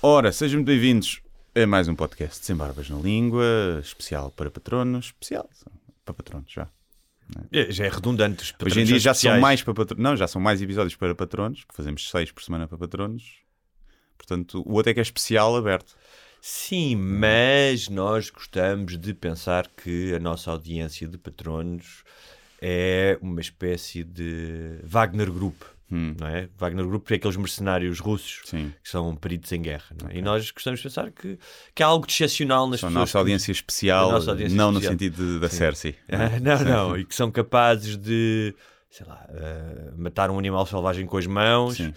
Ora, sejam bem-vindos a mais um podcast Sem Barbas na Língua, especial para patronos, especial para patronos já. É, já é redundante. Os Hoje em dia já são mais para patronos, não, já são mais episódios para patronos, que fazemos seis por semana para patronos. Portanto, o outro é que é especial aberto. Sim, mas nós gostamos de pensar que a nossa audiência de patronos é uma espécie de Wagner Group. Hum, Não é? Wagner Group é aqueles mercenários russos sim. que são peritos em guerra. é? E nós gostamos de pensar que, que há algo de excepcional nas São a pessoas. nossa audiência especial, nossa audiência não especial. no sentido de- da Cersei. Ah, não, não. E que são capazes de, sei lá, ah, matar um animal selvagem com as mãos, Sim.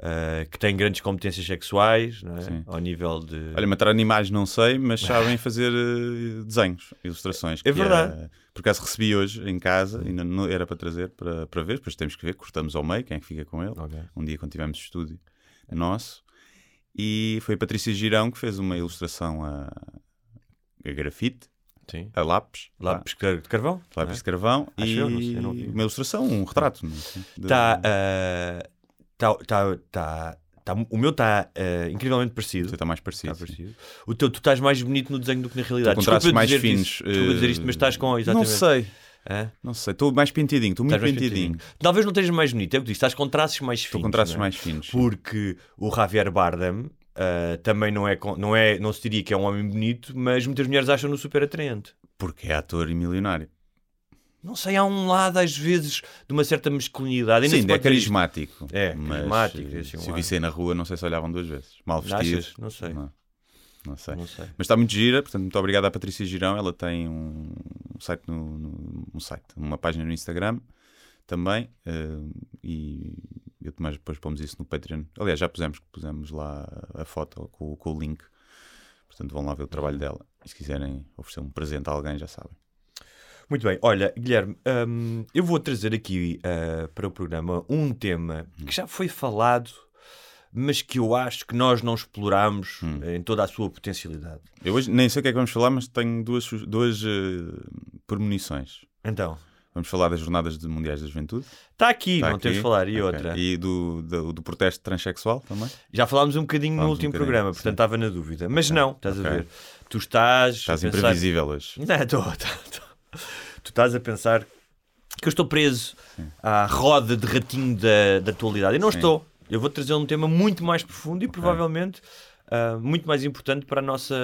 Ah, que têm grandes competências sexuais, é? Ao nível de. Olha, matar animais não sei, mas sabem fazer eh, desenhos, ilustrações. É que verdade. por acaso recebi hoje em casa, ainda não era para trazer para, para ver, depois temos que ver, cortamos ao meio, quem é que fica com ele. Ok. Um dia quando tivemos estúdio nosso. E foi a Patrícia Girão que fez uma ilustração a, a grafite, Sim. a lápis. Lápis de car- de carvão? lá, lápis de carvão. Acho e eu, não sei, não uma ilustração, um retrato. não é? Tá, tá, tá, tá- o meu está incrivelmente parecido. Você está mais parecido. Sim. parecido. O teu, tu estás mais bonito no desenho do que na realidade. com traços Desculpa mais finos, Isto, desculpa dizer isto, mas estás com. Não Exatamente. sei, Hã? não sei. Estou mais pentidinho, estou muito pentidinho. Talvez não estejas mais bonito, é o que disse, estás com traços mais finos. Estou com traços não é? mais finos. Porque o Javier Bardem ah, também não é, não é. Não se diria que é um homem bonito, mas muitas mulheres acham-no super atraente. Porque é ator e milionário. Não sei, há um lado às vezes de uma certa masculinidade. Ainda Sim, é carismático. É, mas, carismático, eh, assim, um se o vissem na rua, não sei se olhavam duas vezes. Mal vestido. Achas? Não sei. Não, não sei. Não sei. Mas está muito gira, portanto, muito obrigado à Patrícia Girão. Ela tem um site, no, no- um site uma página no Instagram também. eh, e eu, mas depois pomos isso no Patreon. Aliás, já pusemos, pusemos lá a foto com, com o link. Portanto, vão lá ver o trabalho dela. E se quiserem oferecer um presente a alguém, já sabem. Muito bem, olha, Guilherme, hum, eu vou trazer aqui ah, para o programa um tema que já foi falado, mas que eu acho que nós não exploramos Hum. eh, em toda a sua potencialidade. Eu hoje nem sei o que é que vamos falar, mas tenho duas, duas eh, premonições. Então, Vamos falar das Jornadas de Mundiais da Juventude. está aqui, Está não temos de aqui. falar, e Ok. outra. E do, do, do protesto transexual também. Já falámos um bocadinho no Falámos um último bocadinho, programa, sim. portanto estava na dúvida. Mas Ok, não, estás ok. a ver. Tu estás. Estás pensar... imprevisível hoje. Não, estou. Tu estás a pensar que eu estou preso à roda de ratinho da, da atualidade. Eu não Sim. estou. Eu vou trazer um tema muito mais profundo e provavelmente ah, muito mais importante para, a nossa,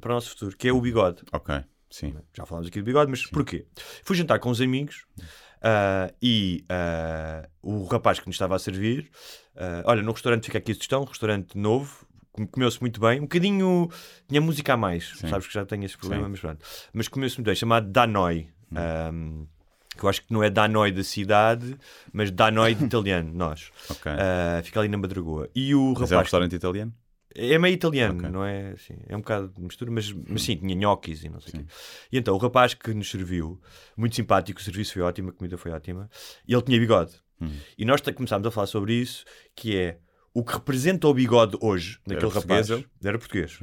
para o nosso futuro, que é o bigode. Ok, sim. Já falámos aqui do bigode, mas porquê? Fui jantar com uns amigos ah, e ah, o rapaz que nos estava a servir, ah, olha, no restaurante fica aqui a sugestão, um restaurante novo, comeu-se muito bem, um bocadinho, tinha música a mais, Sim. sabes que já tenho esse problema, Sim. mas pronto. Mas comeu-se muito bem, chamado Danoi. ahm, que eu acho que não é Danoi da cidade, mas Danoi de italiano, nós. Ok. Ah, fica ali na Madragoa. E o Mas é um restaurante italiano? é meio italiano, Ok. não é? Assim, é um bocado de mistura, mas, mas sim, tinha gnocchis e não sei o quê. E então o rapaz que nos serviu, muito simpático, o serviço foi ótimo, a comida foi ótima, e ele tinha bigode. Hum. E nós começámos a falar sobre isso, que é o que representa o bigode hoje, naquele português, rapaz. Era português.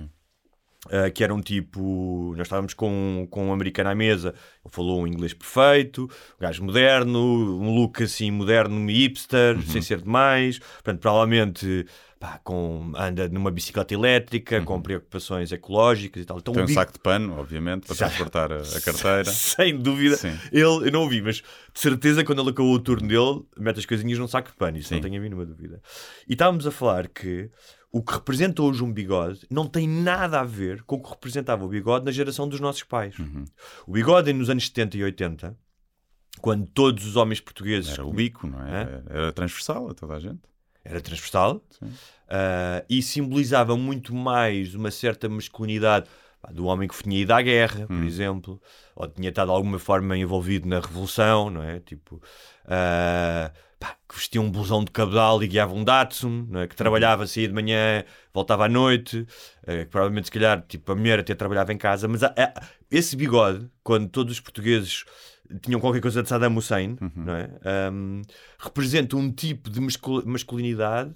Uh, que era um tipo. Nós estávamos com, com um americano à mesa, ele falou um inglês perfeito, um gajo moderno, um look assim moderno, hipster, sem ser demais. Portanto, provavelmente pá, com, anda numa bicicleta elétrica, com preocupações ecológicas e tal. Então, Tem um bi- saco de pano, obviamente, para transportar a, a carteira. Sem dúvida. Sim. Ele, eu não o vi, mas de certeza quando ele acabou o turno dele, mete as coisinhas num saco de pano, isso Sim. não tenho a mínima dúvida. E estávamos a falar que o que representa hoje um bigode não tem nada a ver com o que representava o bigode na geração dos nossos pais. Uhum. O bigode nos anos 70 e 80, quando todos os homens portugueses Era o bico, não é? Era transversal a toda a gente. Era transversal ah, e simbolizava muito mais uma certa masculinidade do homem que tinha ido à guerra, por exemplo, ou tinha estado de alguma forma envolvido na revolução, não é? Tipo, ah, pá, que vestia um blusão de cabedal e guiava um Datsun, não é? que trabalhava, saía de manhã, voltava à noite, eh, que provavelmente se calhar tipo, a mulher até trabalhava em casa, mas a- a- esse bigode, quando todos os portugueses tinham qualquer coisa de Saddam Hussein, não é? Ahm, representa um tipo de mascul- masculinidade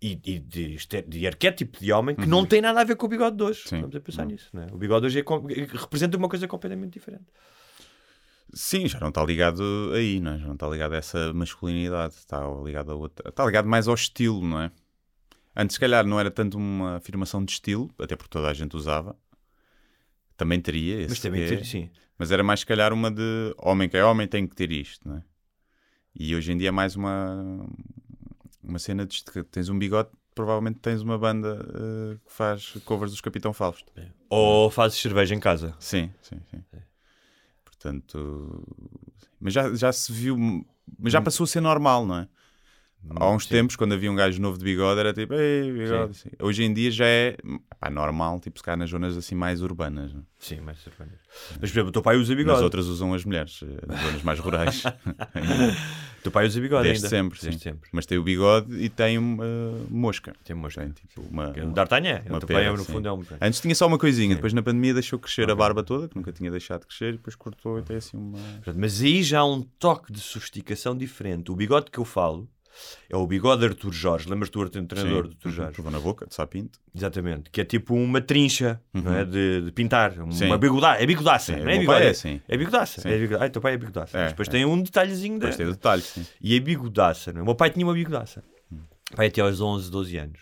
e, e de, de arquétipo de homem que não tem nada a ver com o bigode de hoje. Sim. Vamos a pensar nisso. Não é? O bigode hoje é com- representa uma coisa completamente diferente. Sim, já não está ligado aí, não é? Já não está ligado a essa masculinidade. Está ligado a outra. Está ligado mais ao estilo, não é? Antes, se calhar, não era tanto uma afirmação de estilo, até porque toda a gente usava. Também teria esse. Mas também quê. ter, sim. Mas era mais, se calhar, uma de homem que é homem tem que ter isto, não é? E hoje em dia é mais uma, uma cena de que tens um bigode, provavelmente tens uma banda eh, que faz covers dos Capitão Fausto. Ou fazes cerveja em casa. Sim, sim, sim. Portanto, mas já, já se viu, mas já passou a ser normal, não é? Há uns Sim. tempos, quando havia um gajo novo de bigode, era tipo, ei, bigode. assim. Hoje em dia já é pá, normal, tipo, se calhar nas zonas assim mais urbanas. não é? Sim, mais cerveja. Mas, por exemplo, o teu pai usa bigode. outras usam as mulheres, eh, nas zonas mais rurais. O teu pai usa bigode Desde ainda. sempre, sim. Desde sempre. Mas tem o bigode e tem uma mosca. Tem mosca. Tem tipo uma. É um D'Artagnan. O teu pai, é, no sim. fundo, é um... Antes tinha só uma coisinha, Sim. depois na pandemia deixou crescer a Ok. barba toda, que nunca tinha deixado de crescer, e depois cortou e tem assim uma. Mas aí já há um toque de sofisticação diferente. O bigode que eu falo é o bigode de Artur Jorge. Lembras-te do treinador do Artur Uhum. Jorge? Provou na boca, de sapinto. Exatamente. Que é tipo uma trincha não é? de, de pintar. Sim. Uma bigoda... É bigodaça. Sim, não é bigode. pai é é, assim. é bigodaça. Sim. É bigodaça. Ai, teu pai é bigodaça. É, depois é. tem um detalhezinho da... Depois tem detalhes, sim. E a bigodaça. Não é? O meu pai tinha uma bigodaça. Hum. Pai até aos 11, 12 anos.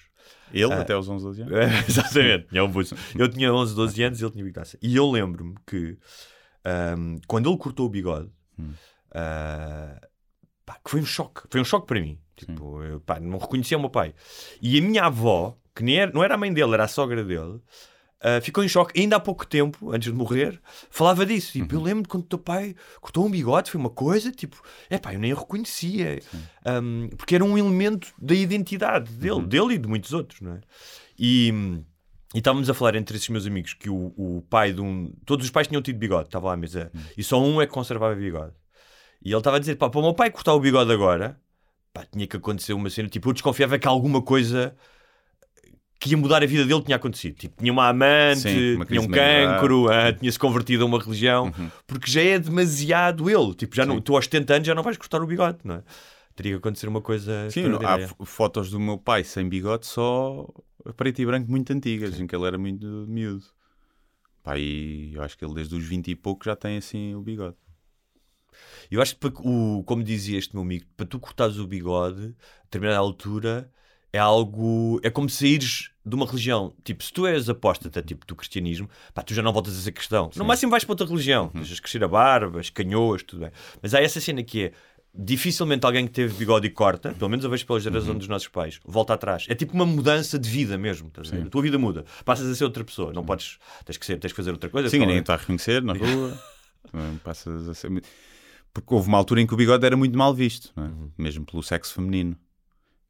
Ele, Ah. até aos 11, 12 anos. É, Exatamente, tinha um. Eu tinha 11, 12 anos e ele tinha bigodaça. E eu lembro-me que ahm, quando ele cortou o bigode, Hum. ah, pá, que foi um choque. Foi um choque para mim. Tipo, eu, pá, não reconhecia o meu pai. E a minha avó, que nem era, não era a mãe dele, era a sogra dele, ah, ficou em choque. Ainda há pouco tempo, antes de morrer, falava disso. Tipo, Uhum. eu lembro quando o teu pai cortou um bigode, foi uma coisa, tipo, é pá, eu nem o reconhecia. Ahm, porque era um elemento da identidade dele, Uhum. dele e de muitos outros, não é? E. E estávamos a falar entre esses meus amigos que o, o pai de um. Todos os pais tinham tido bigode, estava lá à mesa. E só um é que conservava bigode. E ele estava a dizer: pá, para o meu pai cortar o bigode agora, pá, tinha que acontecer uma cena. Tipo, eu desconfiava que alguma coisa que ia mudar a vida dele tinha acontecido. Tipo, tinha uma amante, Sim, uma tinha um cancro, ah, tinha-se convertido a uma religião. Uhum. Porque já é demasiado ele. Tipo, já não, Sim. tu aos 70 anos já não vais cortar o bigode, não é? Teria que acontecer uma coisa. Sim, há extraordinária. f- fotos do meu pai sem bigode só preto e branco muito antigas, em que ele era muito miúdo. Pá, e eu acho que ele desde os 20 e pouco já tem assim o bigode. Eu acho que, o, como dizia este meu amigo, para tu cortares o bigode, a determinada altura, é algo. É como saíres de uma religião. Tipo, se tu és apóstata, tipo, do cristianismo, pá, tu já não voltas a ser cristão. No máximo vais para outra religião. Deixas crescer a barba, as canhoas, tudo bem. Mas há essa cena que é. Dificilmente alguém que teve bigode e corta, pelo menos eu vejo pela geração dos nossos pais, volta atrás. É tipo uma mudança de vida mesmo. estás a tua vida muda. Passas a ser outra pessoa. Não podes. Tens que, ser, tens que fazer outra coisa. Sim, ninguém está a reconhecer na rua. Também Passas a ser... Porque houve uma altura em que o bigode era muito mal visto, é? Uhum. mesmo pelo sexo feminino.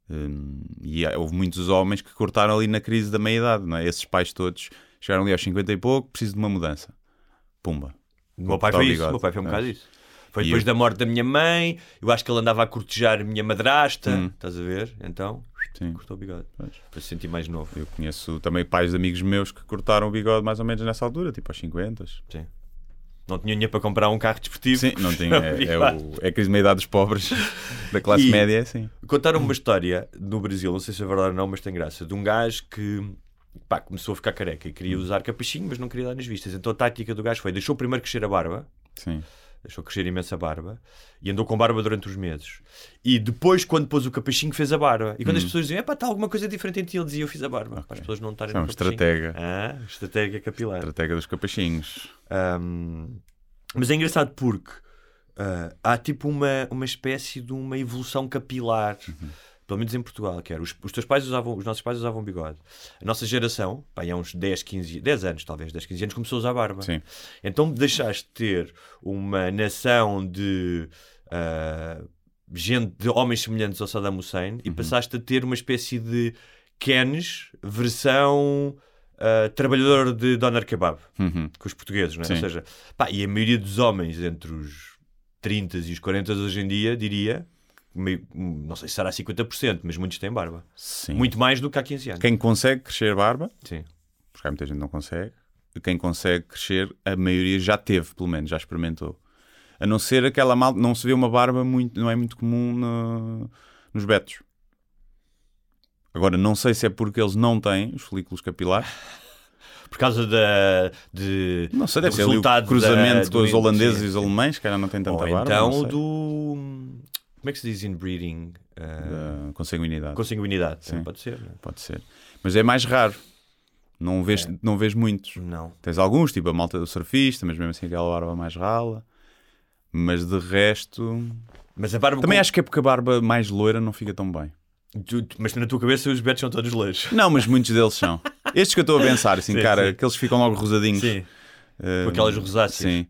Hum, e houve muitos homens que cortaram ali na crise da meia-idade, é? Esses pais todos chegaram ali aos 50 e pouco, preciso de uma mudança. Pumba. O meu pai foi isso. O meu pai foi um bocado isso. Foi depois eu- da morte da minha mãe. Eu acho que ele andava a cortejar a minha madrasta. Hum. Estás a ver? Então, Sim. cortou o bigode. Pois. Para se sentir mais novo. Eu conheço também pais de amigos meus que cortaram o bigode mais ou menos nessa altura, tipo aos 50. Sim. Não tinha dinheiro para comprar um carro desportivo. Sim, não tinha. É, é, o, é a crise de meia-idade dos pobres, da classe E- média, é assim. Contaram uma história no Brasil, não sei se é verdade ou não, mas tem graça, de um gajo que pá, começou a ficar careca e queria usar capachinho, mas não queria dar nas vistas. Então a tática do gajo foi: deixou primeiro crescer a barba, Sim. Deixou crescer imensa barba e andou com barba durante os meses. E depois, quando pôs o capachinho, fez a barba. E quando as pessoas diziam, é pá, está alguma coisa diferente em ti, ele dizia, eu fiz a barba. Para as pessoas não estarem é no capachinho. estratega. Ah, estratégia capilar. Estratégia dos capachinhos. Um, mas é engraçado porque ah, há tipo uma, uma espécie de uma evolução capilar, pelo menos em Portugal, que era os, os teus pais usavam, os nossos pais usavam bigode. A nossa geração, pá, há uns 10, 15, 10 anos, talvez, 10, 15 anos, começou a usar barba. Sim. Então deixaste de ter uma nação de ah, gente, de homens semelhantes ao Saddam Hussein e passaste a ter uma espécie de Kenes versão ah, trabalhador de Doner Kebab Uhum. com os portugueses, não é? Sim. Ou seja, pá, e a maioria dos homens entre os 30 e os 40 hoje em dia, diria, meio- não sei se será 50%, mas muitos têm barba. Sim. Muito mais do que há 15 anos. Quem consegue crescer barba, Sim. porque há muita gente que não consegue, quem consegue crescer, a maioria já teve, pelo menos, já experimentou. A não ser aquela mal, não se vê uma barba muito, não é muito comum no- nos betos. Agora, não sei se é porque eles não têm os folículos capilares. Por causa da, de, Não sei, do deve ser o resultado cruzamento da- com os do- holandeses e os alemães, que ainda não têm tanta Ou barba. então do, Como é que se diz inbreeding? Uh, Da consanguinidade. consanguinidade. Sim. Pode ser, não é? Pode ser. Mas é mais raro. Não vês, não vês muitos. Não. Tens alguns, tipo a malta do surfista, mas mesmo assim aquela barba mais rala. Mas de resto. Mas a barba. Também com- acho que é porque a barba mais loira não fica tão bem. Tu- mas na tua cabeça os betos são todos loiros. Não, mas muitos deles são. Estes que eu estou a pensar, assim, Sim, cara, sim. que eles ficam logo rosadinhos. Sim. Eh, Com aquelas rosáceas. Sim.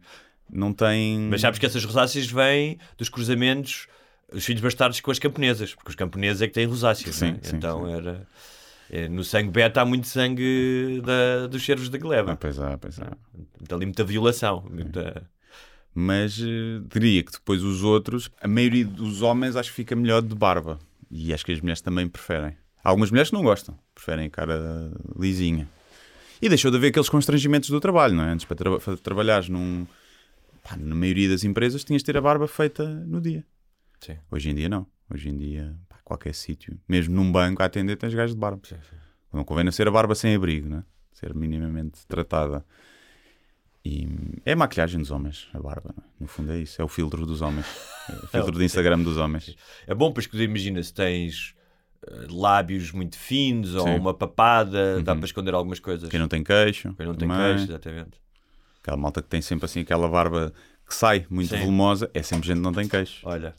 Não tem. Mas sabes que essas rosáceas vêm dos cruzamentos, os filhos bastardos com as camponesas, porque os camponeses é que têm rosáceas. Sim, não é? sim, então sim. era. é, no sangue beta há muito sangue da, dos cervos da Ah, gleba. pois é, pois é. Então ali muita violação. Muita... Mas eh, diria que depois os outros, a maioria dos homens acho que fica melhor de barba. E acho que as mulheres também preferem. Há algumas mulheres que não gostam, preferem a cara lisinha. E deixou de haver aqueles constrangimentos do trabalho, não é? Antes para, tra para trabalhares num. pá, na maioria das empresas tinhas de ter a barba feita no dia. Sim. Hoje em dia não. Hoje em dia, pá, qualquer sítio, mesmo num banco a atender, tens gajos de barba. Sim, sim. Não convém não ser a barba sem abrigo, né? Ser minimamente tratada. E é a maquilhagem dos homens, a barba, é? No fundo é isso. É o filtro dos homens. É o filtro de Instagram dos homens. É bom, pois que imagina se tens eh, lábios muito finos ou Sim. uma papada, dá Uhum. para esconder algumas coisas. Quem não tem queixo. Quem não tem também. queixo, exatamente. Aquela malta que tem sempre assim aquela barba que sai muito Sim. volumosa. É sempre gente que não tem queixo. Olha,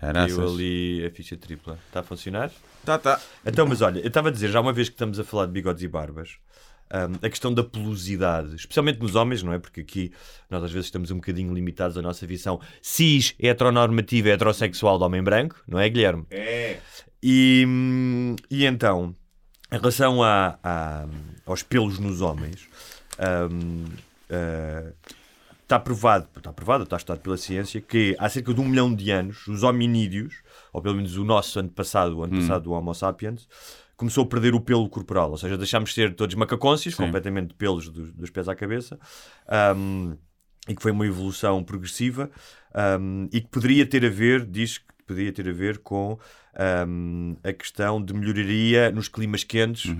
Caraças. eu ali a ficha tripla. Está a funcionar? Tá, tá. Então, mas olha, eu estava a dizer, já uma vez que estamos a falar de bigodes e barbas, hum, a questão da pelosidade, especialmente nos homens, não é? Porque aqui nós às vezes estamos um bocadinho limitados à nossa visão cis, heteronormativa, heterossexual do homem branco, não é, Guilherme? É. E, hum, e então, em relação a, a- aos pelos nos homens, hum, eh, está provado, está provado, está estudado pela ciência, que há cerca de um milhão de anos, os hominídeos, ou pelo menos o nosso antepassado, o antepassado do Homo sapiens, começou a perder o pelo corporal, ou seja, deixámos de ser todos macacôncios, Sim. completamente de pelos dos, dos pés à cabeça, hum, e que foi uma evolução progressiva, hum, e que poderia ter a ver, diz que poderia ter a ver com hum, a questão de melhoraria nos climas quentes,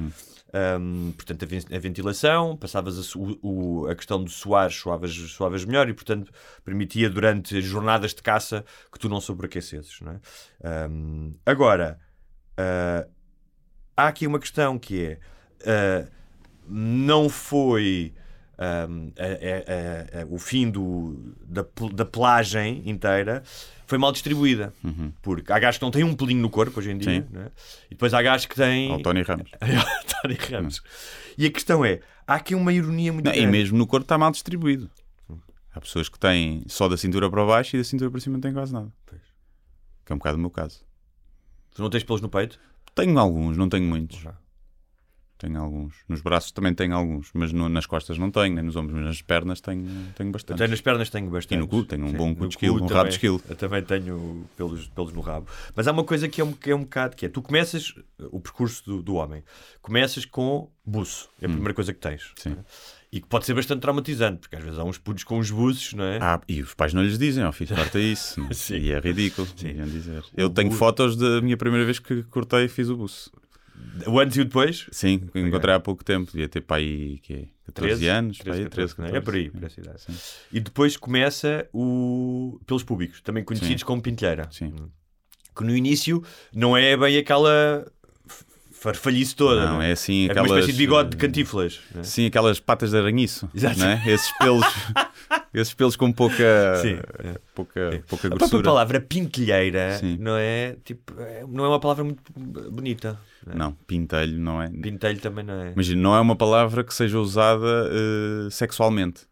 hum, portanto, a, ven- a ventilação, passavas a, o- a questão de suar, suavas, suavas melhor e, portanto, permitia durante as jornadas de caça que tu não sobreaquecesses. Não é? Hum, agora, ah, há aqui uma questão que é: ah, não foi. ahm, a- a- a- o fim do, da, da pelagem inteira foi mal distribuída. Porque há gajos que não têm um pelinho no corpo hoje em dia, é? e depois há gajos que têm. Ao Tony Ramos. Tony Ramos. E a questão é: há aqui uma ironia muito Não, e grande. mesmo no corpo está mal distribuído. Há pessoas que têm só da cintura para baixo e da cintura para cima não têm quase nada. Pois. Que é um bocado o meu caso. Tu não tens pelos no peito? Tenho alguns, não tenho muitos. Já. Tenho alguns. Nos braços também tenho alguns, mas no- nas costas não tenho, nem nos ombros, mas nas pernas tenho, tenho bastante. Até nas pernas tenho bastante. E no cu, tenho um bom cu de esquilo, um rabo de esquilo. Eu também tenho pelos, pelos no rabo. Mas há uma coisa que é um, que é um bocado que é: tu começas o percurso do, do homem, começas com buço, é a primeira coisa que tens. Hum. Sim. não é? E que pode ser bastante traumatizante, porque às vezes há uns putos com uns buços, não é? Ah, e os pais não lhes dizem, ó filho, corta isso. não é? Sim. E é ridículo, deviam dizer. Eu O tenho fotos da minha primeira vez que cortei e fiz o buço. O antes e o depois. Sim, encontrei há pouco tempo, devia ter para aí quê? 14 anos, 13, para aí, 13, 14, 14. É por aí, por essa idade. Sim. E depois começa o pelos públicos, também conhecidos Sim. como pintelheira. Sim. Que no início não é bem aquela farfalhice toda. Não, é? é assim É uma aquelas... espécie de bigode de cantiflas. não é? Sim, aquelas patas de aranhiço, Exato. não é? Esses pelos, esses pelos com pouca, Sim. pouca, pouca A própria grossura. palavra pintelheira Sim. não é tipo é- não é uma palavra muito bonita. não é? Não, pintelho não é. Pintelho também não é. Imagina, não é uma palavra que seja usada eh, sexualmente,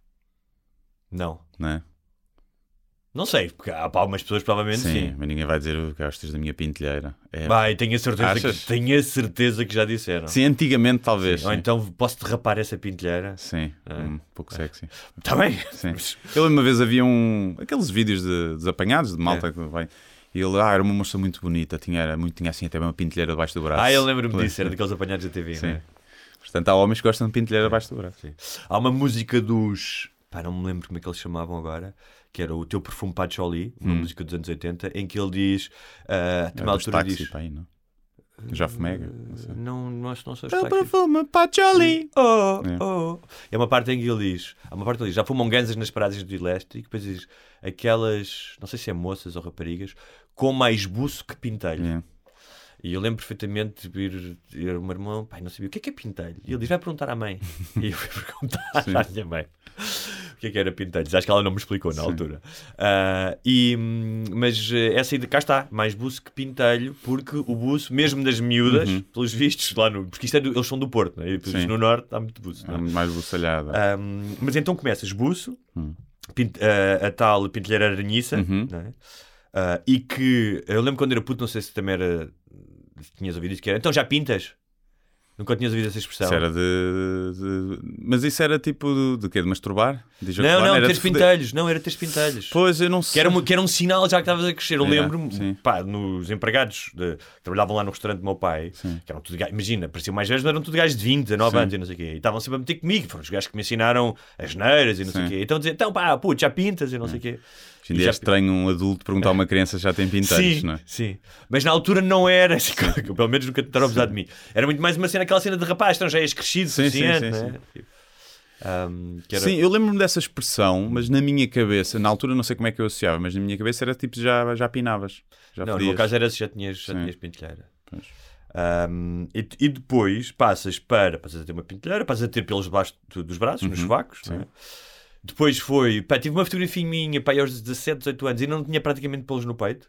Não. não é? Não sei, porque há pá, algumas pessoas provavelmente sim. Sim, mas ninguém vai dizer o que gostas da minha pintelheira. É... Vai, tenho a certeza que tenho a certeza que já disseram. Sim, antigamente talvez. Ou Sim, então posso derrapar essa pintelheira. Sim, É. um pouco sexy. Está bem? Sim. Eu uma vez havia um. aqueles vídeos de, dos apanhados de malta É. que vai. E ele, ah, era uma moça muito bonita, tinha, era, muito, tinha assim até uma pintelheira debaixo do braço. Ah, eu lembro-me Lembro. disso, era daqueles apanhados da TV. Sim. não é? Portanto, há homens que gostam de pintelheira debaixo do braço. Sim. Há uma música dos. Pá, não me lembro como é que eles chamavam agora, que era o Teu Perfume Patchouli, uma música dos anos 80, em que ele diz. ah, a Era determinada dos altura diz. aí, não? Já fumega? Não sei. Não, não, acho- não sou Eu sotaque. perfume patchouli. Oh, É. oh. É uma parte em que ele diz: há uma parte que ele diz, já fumam ganzas nas paradas do elétrico e depois diz aquelas, não sei se é moças ou raparigas, com mais buço que pintelho. Yeah. E eu lembro perfeitamente de vir ir o meu irmão, pai, não sabia o que é que é pintelho. E ele diz: vai perguntar à mãe. e eu fui perguntar à minha mãe. O que é que era pintelhos? Acho que ela não me explicou na Sim. altura. Ah, e, mas eh, essa ideia, cá está, mais buço que pintelho, porque o buço, mesmo das miúdas, Uhum. pelos vistos, lá no. Porque isto é do- eles são do Porto, né? e no Norte há muito buço. não é? É mais buçalhada. Um, mas então começas buço, Hum. pint- a, a tal pintelheira aranhiça, Uhum. é? Ah, e que eu lembro quando era puto, não sei se também era. Tinhas ouvido isso, que era então já pintas? Nunca tinhas ouvido essa expressão? Isso era de, de- Mas isso era tipo de, de quê? De masturbar? De Não, não, era teres pintelhos, não, era teres pintelhos. Pois, eu não sei. Que era, um- que era um sinal já que estavas a crescer. Eu Yeah, lembro-me, sim. pá, nos empregados de- que trabalhavam lá no restaurante do meu pai, Sim. que eram tudo gajos, imagina, pareciam mais velhos, mas eram tudo gajos de 20, 19 Sim. anos e não sei o quê. E estavam sempre a meter comigo, foram os gajos que me ensinaram as neiras e não sei o Sim. quê. Então dizer, então pá, puto, já pintas e não sei o quê. Hoje em dia já- é estranho um adulto perguntar a uma criança se já tem pinteiros, sim, não é? sim. Mas na altura não era assim, pelo menos nunca tentaram abusar de mim. Era muito mais uma cena, aquela cena de rapaz, então já és crescido Sim, sim, suficiente, sim, né? Tipo, um, era- Sim, eu lembro-me dessa expressão, mas na minha cabeça, na altura não sei como é que eu associava, mas na minha cabeça era tipo já, já pinavas. Já Não, no meu caso era se já tinhas, já Sim. tinhas pintelheira. Pois. Um, e, e depois passas para passas a ter uma pintelheira, passas a ter pelos debaixo do- dos braços, nos Uhum, sim. não é? Depois foi, pá, tive uma fotografia minha pá, aos 17, 18 anos e não tinha praticamente pelos no peito.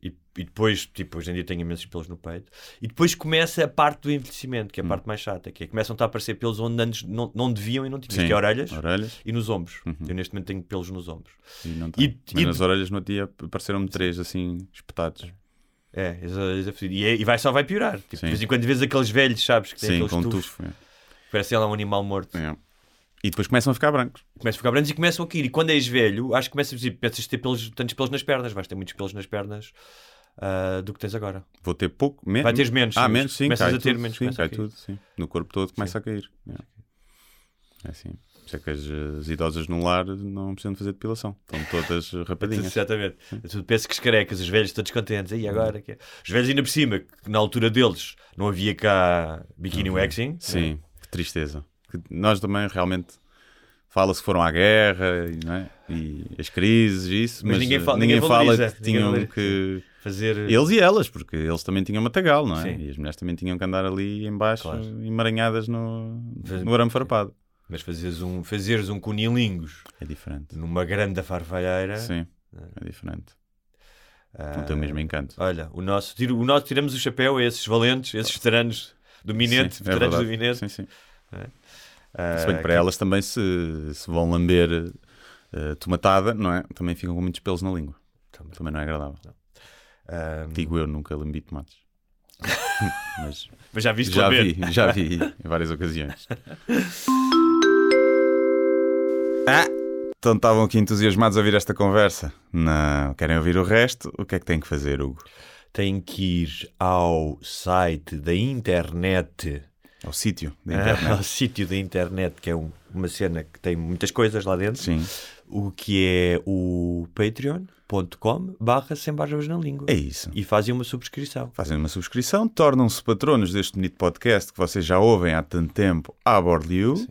E, e depois, tipo, hoje em dia tenho imensos pelos no peito. E depois começa a parte do envelhecimento, que é a Hum. parte mais chata, que é começam a aparecer pelos onde antes não, não deviam e não tinham, Sim. que é orelhas Orelhas. e nos ombros. Uhum. Eu neste momento tenho pelos nos ombros. E, não E- e- nas orelhas no dia apareceram-me três assim espetados. É, esse é e, é- e vai, só vai piorar. Tipo, de vez em quando vês aqueles velhos, sabes, que têm Sim, aqueles tufos, tufo. é. parece lá um animal morto. É. E depois começam a ficar brancos. Começam a ficar brancos e começam a cair. E quando és velho, acho que começas a dizer, começas a ter pelos, tantos pelos nas pernas, vais ter muitos pelos nas pernas ah, do que tens agora. Vou ter pouco, menos. Vai teres menos. Ah, sim. menos, sim. Começas a ter tudo, menos. Sim, cai tudo, sim. No corpo todo começa a cair. É. É assim. Por isso é que as, as idosas no lar não precisam de fazer depilação. Estão todas rapadinhas. Exatamente. Tu pensas que os carecas, os velhos todos contentes. E agora? Que é? Os velhos ainda por cima, que na altura deles não havia cá biquíni waxing. Sim, que tristeza. Que nós também realmente fala-se que foram à guerra e, é? e as crises e isso, Mas mas, ninguém eh, fala- ninguém fala valoriza, que tinham valoriza. que. Fazer. Eles e elas, porque eles também tinham matagal, não é? Sim. E as mulheres também tinham que andar ali em baixo, Claro. emaranhadas no, Faz- no arame farpado. Mas fazeres um, fazeres um cunilingus É diferente. numa grande farfalheira. Sim, é diferente. ah, Não tem o mesmo encanto. Olha, o nosso, o nosso tiramos o chapéu a esses valentes, esses veteranos do Minete, Sim, é veteranos do verdade. Minete. Sim, sim. Ah, Se bem que para elas também se, se vão lamber eh, tomatada, não é? Também ficam com muitos pelos na língua. Também. Também não é agradável. ah, Digo eu, nunca lambi tomates. Mas mas já viste já vi, já vi em várias ocasiões. Ah, então estavam aqui entusiasmados a ouvir esta conversa. Não, querem ouvir o resto? O que é que têm que fazer, Hugo? Tem que ir ao site da internet, Ao sítio da ah, internet. ao sítio da internet, que é um- uma cena que tem muitas coisas lá dentro, Sim, o que é o patreon.com barra sem barbas na língua. é isso. E fazem uma subscrição. Fazem uma subscrição, tornam-se patronos deste bonito podcast que vocês já ouvem há tanto tempo, a Board You,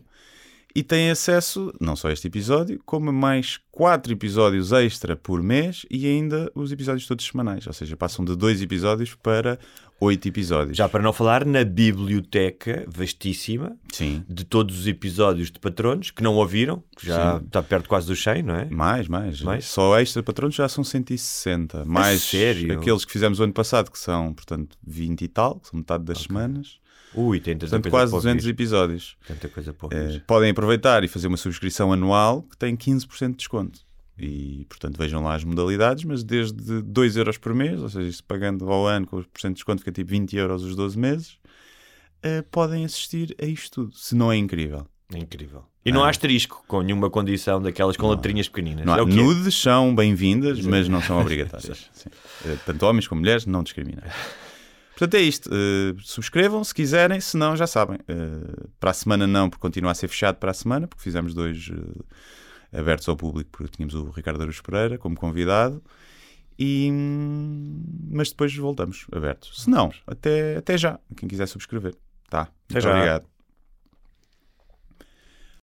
e têm acesso não só a este episódio, como a mais quatro episódios extra por mês e ainda os episódios todos semanais. Ou seja, passam de dois episódios para oito episódios. Já para não falar na biblioteca vastíssima Sim. de todos os episódios de patronos que não ouviram, que já Sim. está perto quase do 100, não é? Mais, mais, Mais? Só extra patronos já são 160. Mais sério? aqueles que fizemos o ano passado, que são, portanto, 20 e tal, que são metade das semanas. Ui, tem Portanto, quase para 200 ouvir. episódios. Tanta coisa para ouvir. podem aproveitar e fazer uma subscrição anual que tem 15% de desconto. E, portanto, vejam lá as modalidades, mas desde 2 euros por mês, ou seja, isto pagando ao ano com os porcento de desconto, fica tipo 20 euros os 12 meses, eh, podem assistir a isto tudo, se não é incrível. É incrível. E não há asterisco com nenhuma condição daquelas com letrinhas pequeninas. Não há- é nudes são bem-vindas, mas não são obrigatórias. Eh, Tanto homens como mulheres, não discriminam. Portanto, é isto. Eh, subscrevam se quiserem, se não, já sabem. Para a semana, não, porque continua a ser fechado para a semana, porque fizemos dois abertos ao público, porque tínhamos o Ricardo Aruz Pereira como convidado. E, mas depois voltamos abertos. Se não, até, até já. Quem quiser subscrever. Tá. Até Muito já. obrigado.